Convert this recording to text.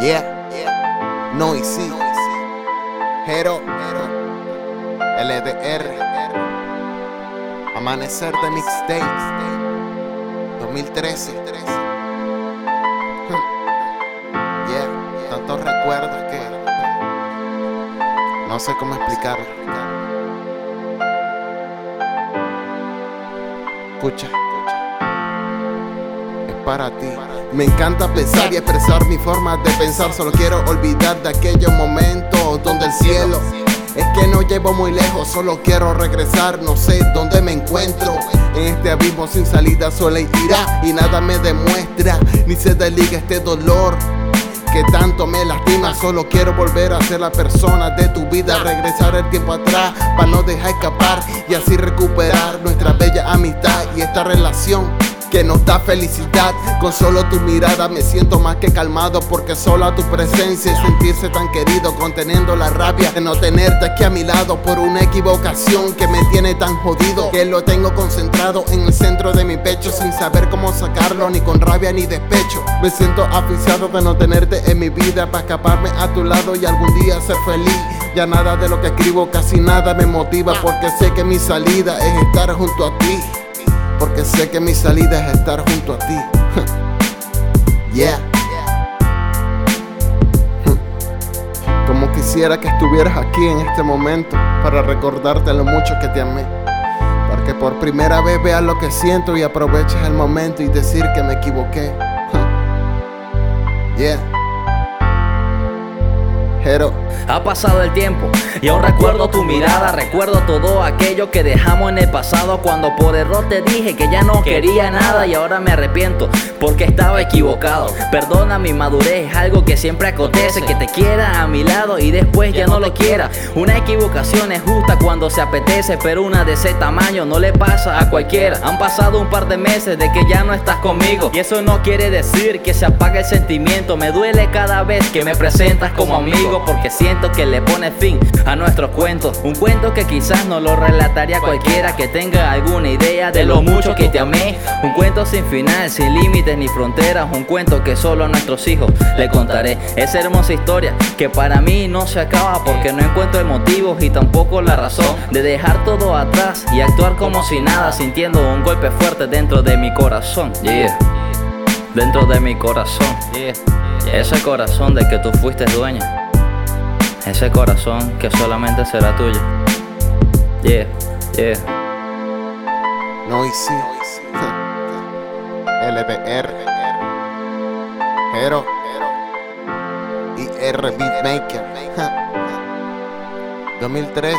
Yeah, no y sí. Hero, LDR, Amanecer de Mixtape, 2013. Yeah, tantos recuerdos que no sé cómo explicarlo. Escucha, es para ti. Me encanta pensar y expresar mi forma de pensar. Solo quiero olvidar de aquellos momentos donde el cielo es que no llevo muy lejos. Solo quiero regresar, no sé dónde me encuentro. En este abismo sin salida, sola irá y nada me demuestra ni se desliga este dolor que tanto me lastima. Solo quiero volver a ser la persona de tu vida, regresar el tiempo atrás para no dejar escapar y así recuperar nuestra bella amistad y esta relación que nos da felicidad. Con solo tu mirada me siento más que calmado porque sola tu presencia y sentirse tan querido, conteniendo la rabia de no tenerte aquí a mi lado por una equivocación que me tiene tan jodido que lo tengo concentrado en el centro de mi pecho sin saber cómo sacarlo ni con rabia ni despecho. Me siento aficiado de no tenerte en mi vida para escaparme a tu lado y algún día ser feliz. Ya nada de lo que escribo, casi nada me motiva porque sé que mi salida es estar junto a ti. Porque sé que mi salida es estar junto a ti. yeah. Como quisiera que estuvieras aquí en este momento para recordarte lo mucho que te amé. Para que por primera vez veas lo que siento y aproveches el momento y decir que me equivoqué. yeah. Hero. Ha pasado el tiempo y aún recuerdo tu mirada, recuerdo todo aquello que dejamos en el pasado cuando por error te dije que ya no quería nada y ahora me arrepiento porque estaba equivocado. Perdona mi madurez, es algo que siempre acontece, que te quiera a mi lado y después ya no lo quiera. Una equivocación es justa cuando se apetece, pero una de ese tamaño no le pasa a cualquiera. Han pasado un par de meses de que ya no estás conmigo y eso no quiere decir que se apague el sentimiento. Me duele cada vez que me presentas como amigo porque siento que le pone fin a nuestros cuentos. Un cuento que quizás no lo relataría cualquiera que tenga alguna idea de lo mucho que te amé. Un cuento sin final, sin límites ni fronteras. Un cuento que solo a nuestros hijos le contaré. Esa hermosa historia que para mí no se acaba porque no encuentro el motivo y tampoco la razón de dejar todo atrás y actuar como si nada, sintiendo un golpe fuerte dentro de mi corazón. Yeah. Dentro de mi corazón. Yeah. Ese corazón de que tú fuiste dueña. Ese corazón que solamente será tuyo. Yeah, yeah. No y sí. LBR. Hero. y R Beatmaker. 2013.